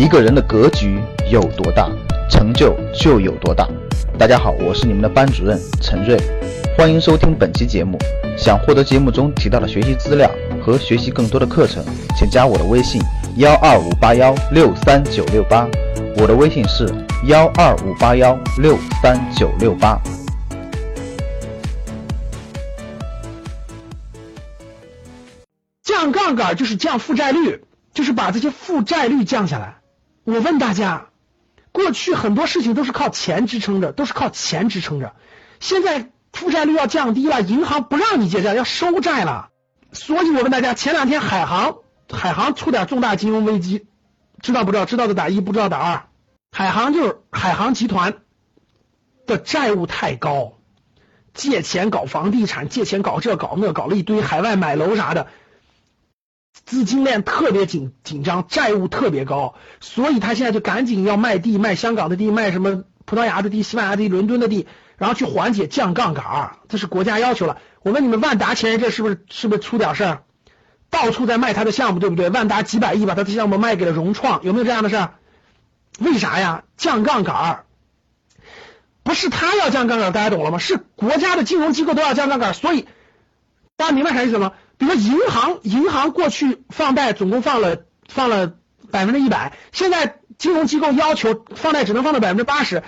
一个人的格局有多大，成就就有多大。大家好，我是你们的班主任陈瑞，欢迎收听本期节目。想获得节目中提到的学习资料和学习更多的课程，请加我的微信幺二五八幺六三九六八。我的微信是幺二五八幺六三九六八。降杠杆就是降负债率，就是把这些负债率降下来。我问大家，过去很多事情都是靠钱支撑着，都是靠钱支撑着。现在负债率要降低了，银行不让你借债，要收债了。所以我问大家，前两天海航，海航出点重大金融危机，知道不知道？知道的打一，不知道打二。海航就是海航集团的债务太高，借钱搞房地产，借钱搞这搞那，搞了一堆海外买楼啥的。资金链特别紧紧张，债务特别高，所以他现在就赶紧要卖地，卖香港的地，卖什么葡萄牙的地、西班牙的地、伦敦的地，然后去缓解降杠杆，这是国家要求了。我问你们，万达前一阵是不是是不是出点事儿？到处在卖他的项目，对不对？万达几百亿把他的项目卖给了融创，有没有这样的事儿？为啥呀？降杠杆，不是他要降杠杆，大家懂了吗？是国家的金融机构都要降杠杆，所以大家明白啥意思吗？比如说银行，银行过去放贷总共放了放了百分之一百，现在金融机构要求放贷只能放到百分之八十，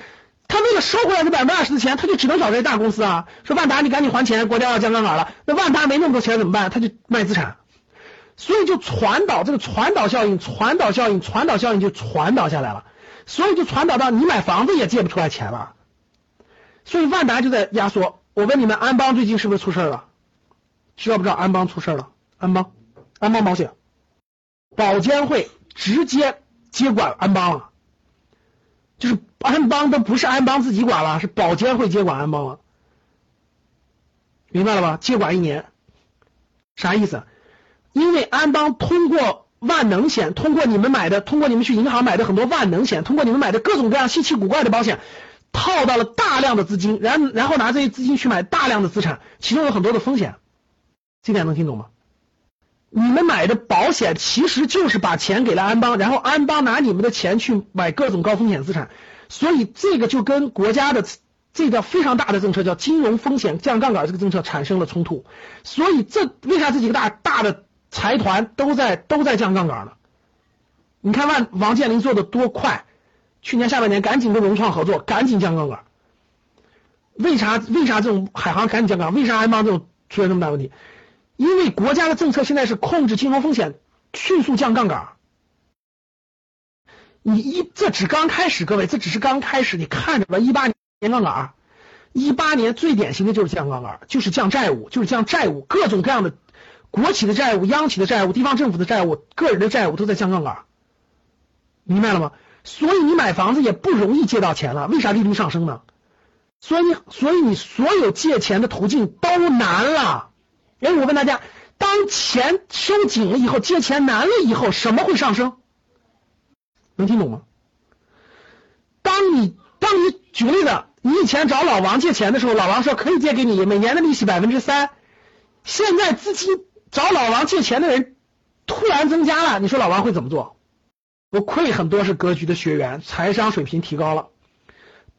他为了收回来这百分之二十的钱，他就只能找这大公司啊，说万达你赶紧还钱，国家要降杠杆了，那万达没那么多钱怎么办？他就卖资产，所以就传导这个传导效应，传导效应，传导效应就传导下来了，所以就传导到你买房子也借不出来钱了，所以万达就在压缩。我问你们，安邦最近是不是出事了？知道不知道安邦出事了？安邦，安邦保险，保监会直接接管安邦了，就是安邦都不是安邦自己管了，是保监会接管安邦了，明白了吧？接管一年，啥意思？因为安邦通过万能险，通过你们买的，通过你们去银行买的很多万能险，通过你们买的各种各样稀奇古怪的保险，套到了大量的资金，然然后拿这些资金去买大量的资产，其中有很多的风险。这点能听懂吗？你们买的保险其实就是把钱给了安邦，然后安邦拿你们的钱去买各种高风险资产，所以这个就跟国家的这个非常大的政策叫金融风险降杠杆这个政策产生了冲突。所以这为啥这几个大大的财团都在都在降杠杆呢？你看万王健林做的多快，去年下半年赶紧跟融创合作，赶紧降杠杆。为啥为啥这种海航赶紧降杠杆？为啥安邦这种出现这么大问题？因为国家的政策现在是控制金融风险，迅速降杠杆。你一这只刚开始，各位，这只是刚开始，你看着吧。一八年杠杆，一八年最典型的就是降杠杆，就是降债务，就是降债务，各种各样的国企的债务、央企的债务、地方政府的债务、个人的债务都在降杠杆，明白了吗？所以你买房子也不容易借到钱了，为啥利率上升呢？所以，所以你所有借钱的途径都难了。哎，我问大家，当钱收紧了以后，借钱难了以后，什么会上升？能听懂吗？当你当你举例子，你以前找老王借钱的时候，老王说可以借给你，每年的利息百分之三。现在资金找老王借钱的人突然增加了，你说老王会怎么做？不愧很多是格局的学员，财商水平提高了。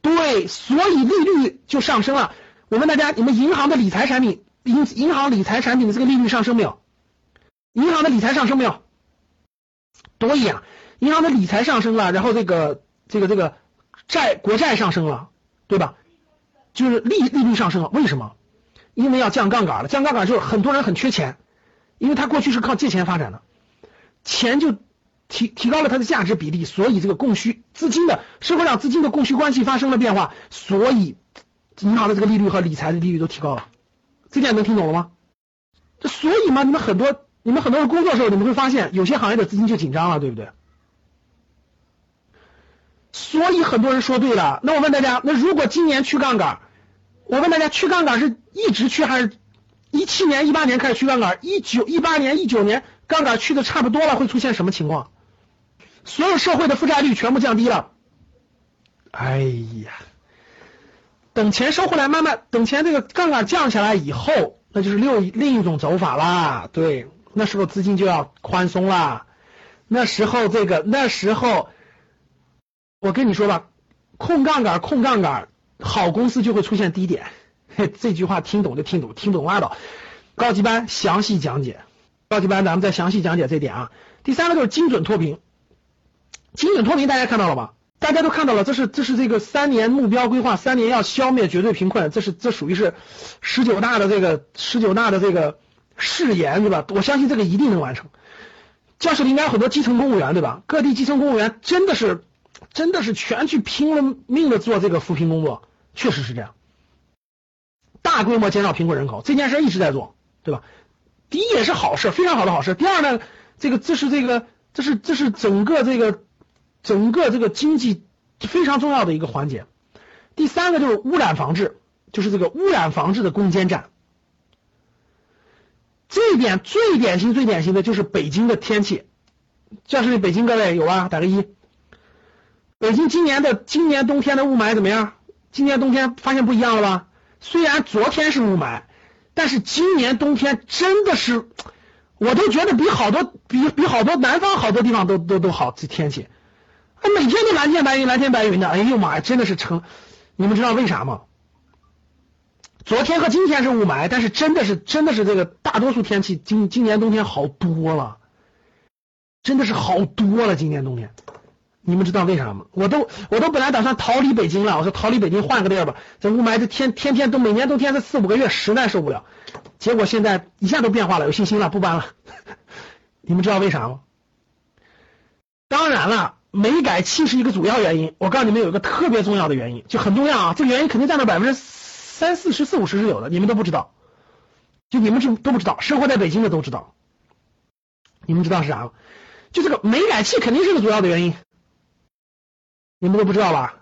对，所以利率就上升了。我问大家，你们银行的理财产品？银银行理财产品的这个利率上升没有？银行的理财上升没有？多一样，银行的理财上升了，然后这个这个这个债国债上升了，对吧？就是利利率上升了，为什么？因为要降杠杆了，降杠杆就是很多人很缺钱，因为他过去是靠借钱发展的，钱就提提高了它的价值比例，所以这个供需资金的社会上资金的供需关系发生了变化，所以银行的这个利率和理财的利率都提高了。这点能听懂了吗？这所以嘛，你们很多你们很多人工作时候，你们会发现有些行业的资金就紧张了，对不对？所以很多人说对了。那我问大家，那如果今年去杠杆，我问大家，去杠杆是一直去还是一七年、一八年开始去杠杆？一九、一八年、一九年杠杆去的差不多了，会出现什么情况？所有社会的负债率全部降低了。哎呀！等钱收回来，慢慢等钱这个杠杆降下来以后，那就是另另一种走法啦。对，那时候资金就要宽松啦。那时候这个那时候我跟你说吧，控杠杆，控杠杆，好公司就会出现低点。嘿这句话听懂就听懂，听懂拉倒。高级班详细讲解，高级班咱们再详细讲解这点啊。第三个就是精准脱贫，精准脱贫大家看到了吧？大家都看到了，这是这是这个三年目标规划，三年要消灭绝对贫困，这是这属于是十九大的这个十九大的这个誓言对吧？我相信这个一定能完成。教室里应该很多基层公务员对吧？各地基层公务员真的是真的是全去拼了命的做这个扶贫工作，确实是这样。大规模减少贫困人口这件事一直在做，对吧？第一也是好事，非常好的好事。第二呢，这个这是这个这是这是整个这个整个这个经济非常重要的一个环节。第三个就是污染防治，就是这个污染防治的攻坚战。这一点最典型最典型的就是北京的天气。教室里北京各位有啊？打个一。北京今年的今年冬天的雾霾怎么样？今年冬天发现不一样了吧？虽然昨天是雾霾，但是今年冬天真的是，我都觉得比好多比比好多南方好多地方都都都好这天气，每天都蓝天白云蓝天白云的，哎呦妈呀，真的是成，你们知道为啥吗？昨天和今天是雾霾，但是真的是真的是这个大多数天气今今年冬天好多了，真的是好多了今年冬天。你们知道为啥吗？我都我都本来打算逃离北京了，我说逃离北京换个地儿吧。这雾霾这天天天都每年冬天这四五个月实在受不了。结果现在一下都变化了，有信心了，不搬了。你们知道为啥吗？当然了，煤改气是一个主要原因。我告诉你们有一个特别重要的原因，就很重要啊。这个原因肯定占到百分之三四十四五十是有的，你们都不知道。就你们是都不知道，生活在北京的都知道。你们知道是啥吗？就这个煤改气肯定是个主要的原因。你们都不知道吧？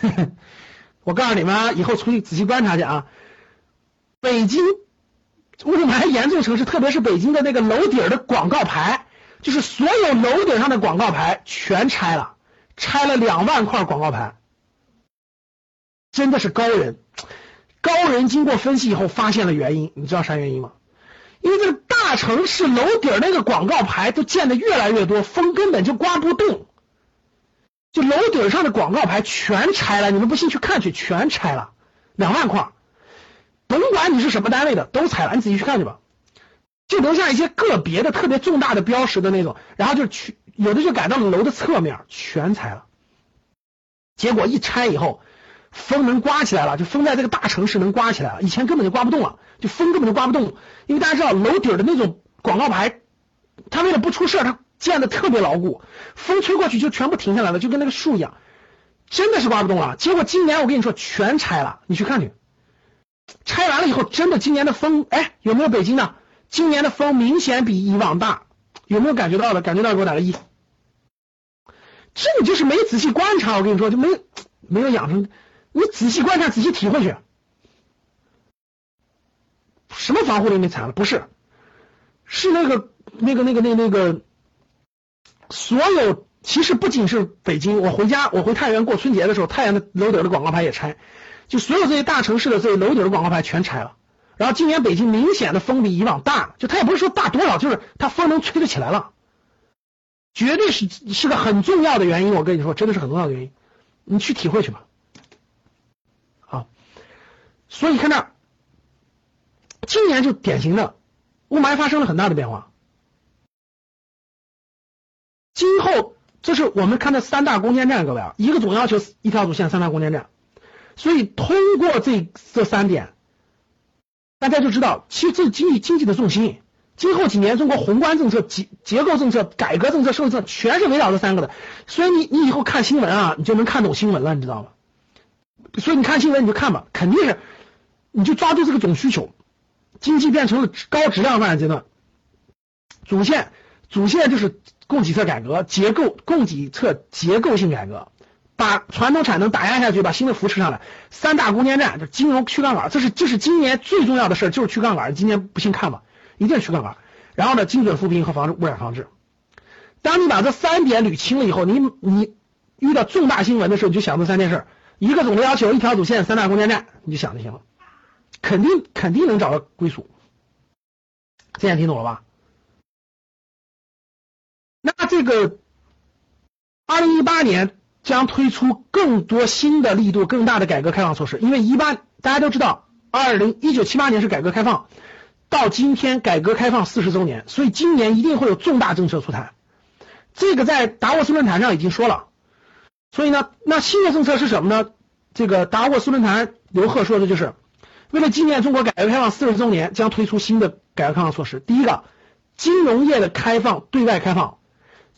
我告诉你们，以后出去仔细观察去啊。北京雾霾严重城市，特别是北京的那个楼顶的广告牌，就是所有楼顶上的广告牌全拆了，拆了两万块广告牌，真的是高人。高人经过分析以后发现了原因，你知道啥原因吗？因为这个大城市楼顶那个广告牌都建的越来越多，风根本就刮不动。就楼顶上的广告牌全拆了，你们不信去看去，全拆了，两万块，甭管你是什么单位的，都拆了，你仔细去看去吧。就留下一些个别的特别重大的标识的那种，然后就去有的就改到了楼的侧面，全拆了。结果一拆以后，风能刮起来了，就风在这个大城市能刮起来了，以前根本就刮不动了，就风根本就刮不动，因为大家知道楼顶的那种广告牌，它为了不出事它。建的特别牢固，风吹过去就全部停下来了，就跟那个树一样，真的是刮不动了。结果今年我跟你说全拆了，你去看去，拆完了以后真的今年的风，哎，有没有北京的？今年的风明显比以往大，有没有感觉到的？感觉到给我打个一。这你就是没仔细观察，我跟你说就没没有养成，你仔细观察，仔细体会去。什么防护林没拆了？不是，是那个那个那个那那个。所有其实不仅是北京，我回家我回太原过春节的时候，太原的楼顶的广告牌也拆，就所有这些大城市的这些楼顶的广告牌全拆了。然后今年北京明显的风比以往大，就它也不是说大多少，就是它风能吹得起来了，绝对是是个很重要的原因。我跟你说，真的是很重要的原因，你去体会去吧。好，所以看这，今年就典型的雾霾发生了很大的变化。今后这是我们看的三大攻坚战，各位啊，一个总要求一条主线，三大攻坚战。所以通过这这三点，大家就知道，其实这经济经济的重心，今后几年中国宏观政策、结结构政策、改革政策、社会政策，全是围绕这三个的。所以你你以后看新闻啊，你就能看懂新闻了，你知道吗？所以你看新闻你就看吧，肯定是你就抓住这个总需求，经济变成了高质量发展阶段，主线主线就是。供给侧改革，结构供给侧结构性改革，把传统产能打压下去，把新的扶持上来。三大攻坚战，就金融去杠杆，这是这是今年最重要的事儿就是去杠杆。今年不信看吧，一定去杠杆。然后呢，精准扶贫和防治污染防治。当你把这三点捋清了以后，你你遇到重大新闻的时候，你就想这三件事：一个总的要求，一条主线，三大攻坚战，你就想就行了，肯定肯定能找到归属。现在听懂了吧？那这个二零一八年将推出更多新的力度更大的改革开放措施，因为一般大家都知道，二零一九七八年是改革开放，到今天改革开放四十周年，所以今年一定会有重大政策出台。这个在达沃斯论坛上已经说了，所以呢，那新的政策是什么呢？这个达沃斯论坛刘鹤说的就是，为了纪念中国改革开放四十周年，将推出新的改革开放措施。第一个，金融业的开放对外开放。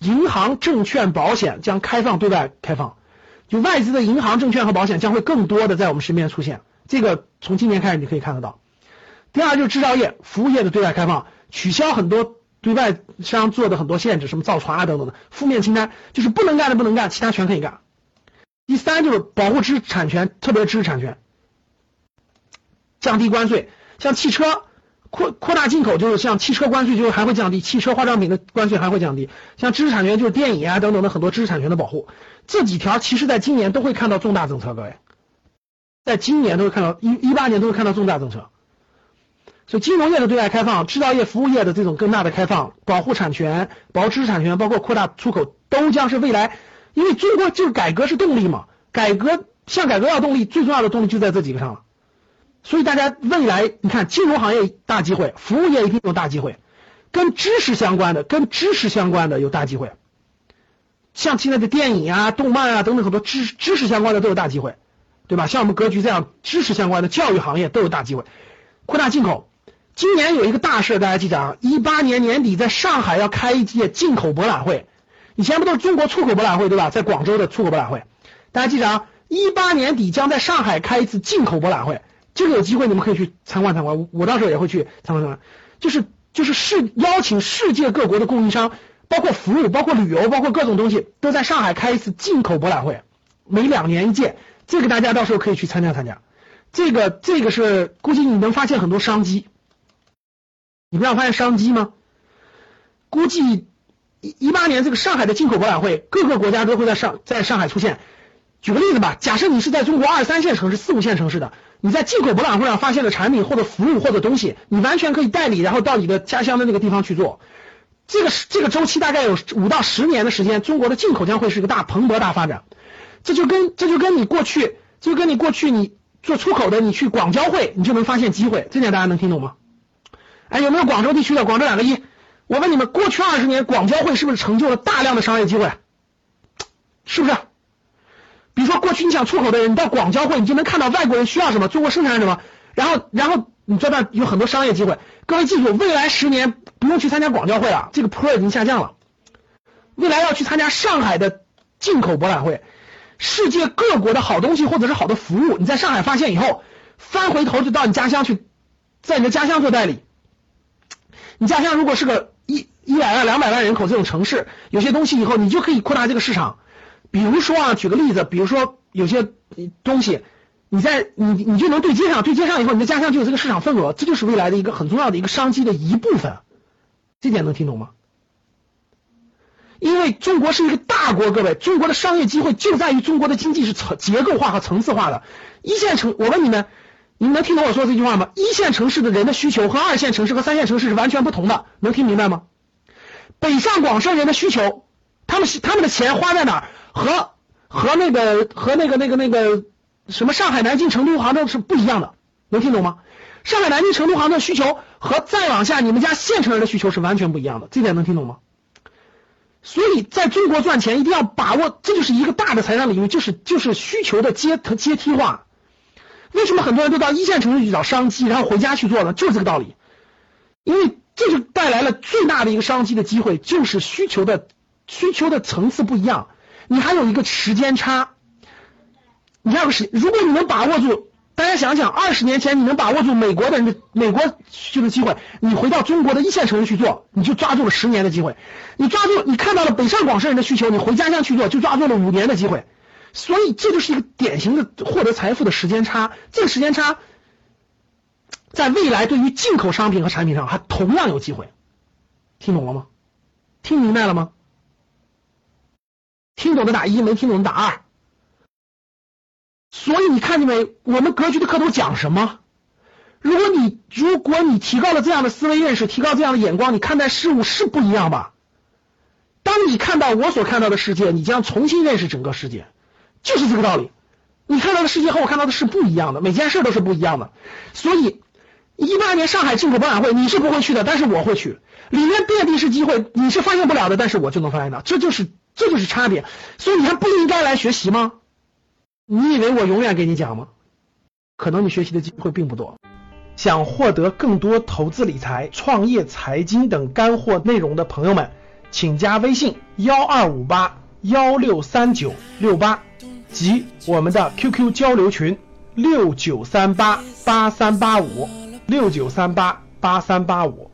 银行、证券、保险将开放对外开放，就外资的银行、证券和保险将会更多的在我们身边出现。这个从今年开始你可以看得到。第二就是制造业、服务业的对外开放，取消很多对外商做的很多限制，什么造船啊等等的负面清单，就是不能干的不能干，其他全可以干。第三就是保护知识产权，特别知识产权，降低关税，像汽车。扩扩大进口就是像汽车关税就还会降低，汽车化妆品的关税还会降低，像知识产权就是电影啊等等的很多知识产权的保护，这几条其实在今年都会看到重大政策，各位，在今年都会看到一一八年都会看到重大政策，所以金融业的对外开放、制造业、服务业的这种更大的开放、保护产权、保知识产权，包括扩大出口，都将是未来，因为中国就是改革是动力嘛，改革向改革要动力，最重要的动力就在这几个上了。所以大家未来你看金融行业大机会，服务业一定有大机会，跟知识相关的、跟知识相关的有大机会，像现在的电影啊、动漫啊等等很多知知识相关的都有大机会，对吧？像我们格局这样知识相关的教育行业都有大机会，扩大进口。今年有一个大事，大家记着啊，一八年年底在上海要开一届进口博览会，以前不都是中国出口博览会对吧？在广州的出口博览会，大家记着啊，一八年底将在上海开一次进口博览会。这个有机会你们可以去参观参观，我到时候也会去参观参观。就是就是世邀请世界各国的供应商，包括服务、包括旅游、包括各种东西，都在上海开一次进口博览会，每两年一届。这个大家到时候可以去参加参加。这个这个是估计你能发现很多商机，你不要发现商机吗？估计一一八年这个上海的进口博览会，各个国家都会在上在上海出现。举个例子吧，假设你是在中国二三线城市、四五线城市的，你在进口博览会上发现的产品或者服务或者东西，你完全可以代理，然后到你的家乡的那个地方去做。这个这个周期大概有五到十年的时间，中国的进口将会是一个大蓬勃大发展。这就跟这就跟你过去，就跟你过去你做出口的，你去广交会，你就能发现机会。这点大家能听懂吗？哎，有没有广州地区的？广州两个一。我问你们，过去二十年广交会是不是成就了大量的商业机会？是不是？比如说，过去你想出口的人，你到广交会，你就能看到外国人需要什么，中国生产什么，然后，然后你这边有很多商业机会。各位记住，未来十年不用去参加广交会了，这个坡已经下降了。未来要去参加上海的进口博览会，世界各国的好东西或者是好的服务，你在上海发现以后，翻回头就到你家乡去，在你的家乡做代理。你家乡如果是个一一百万、两百万人口这种城市，有些东西以后你就可以扩大这个市场。比如说啊，举个例子，比如说有些东西，你在你你就能对接上，对接上以后，你的家乡就有这个市场份额，这就是未来的一个很重要的一个商机的一部分。这点能听懂吗？因为中国是一个大国，各位，中国的商业机会就在于中国的经济是层结构化和层次化的。一线城，我问你们，你们能听懂我说这句话吗？一线城市的人的需求和二线城市和三线城市是完全不同的，能听明白吗？北上广深人的需求，他们是他们的钱花在哪儿？和和那个和那个那个那个什么上海、南京、成都、杭州是不一样的，能听懂吗？上海、南京、成都、杭州需求和再往下你们家县城人的需求是完全不一样的，这点能听懂吗？所以在中国赚钱一定要把握，这就是一个大的财商领域，就是就是需求的阶阶梯化。为什么很多人都到一线城市去找商机，然后回家去做呢？就是这个道理。因为这就带来了最大的一个商机的机会，就是需求的需求的层次不一样。你还有一个时间差，你还有时，如果你能把握住，大家想想，二十年前你能把握住美国的人的美国去的机会，你回到中国的一线城市去做，你就抓住了十年的机会。你抓住，你看到了北上广深人的需求，你回家乡去做，就抓住了五年的机会。所以这就是一个典型的获得财富的时间差。这个时间差，在未来对于进口商品和产品上还同样有机会。听懂了吗？听明白了吗？听懂的打一，没听懂的打二。所以你看见没？我们格局的课都讲什么？如果你如果你提高了这样的思维认识，提高这样的眼光，你看待事物是不一样吧？当你看到我所看到的世界，你将重新认识整个世界，就是这个道理。你看到的世界和我看到的是不一样的，每件事都是不一样的。所以，一八年上海进口博览会你是不会去的，但是我会去，里面遍地是机会，你是发现不了的，但是我就能发现到，这就是这就是差别。所以你还不应该来学习吗？你以为我永远给你讲吗？可能你学习的机会并不多。想获得更多投资理财、创业财经等干货内容的朋友们，请加微信幺二五八幺六三九六八及我们的 QQ 交流群六九三八八三八五六九三八八三八五。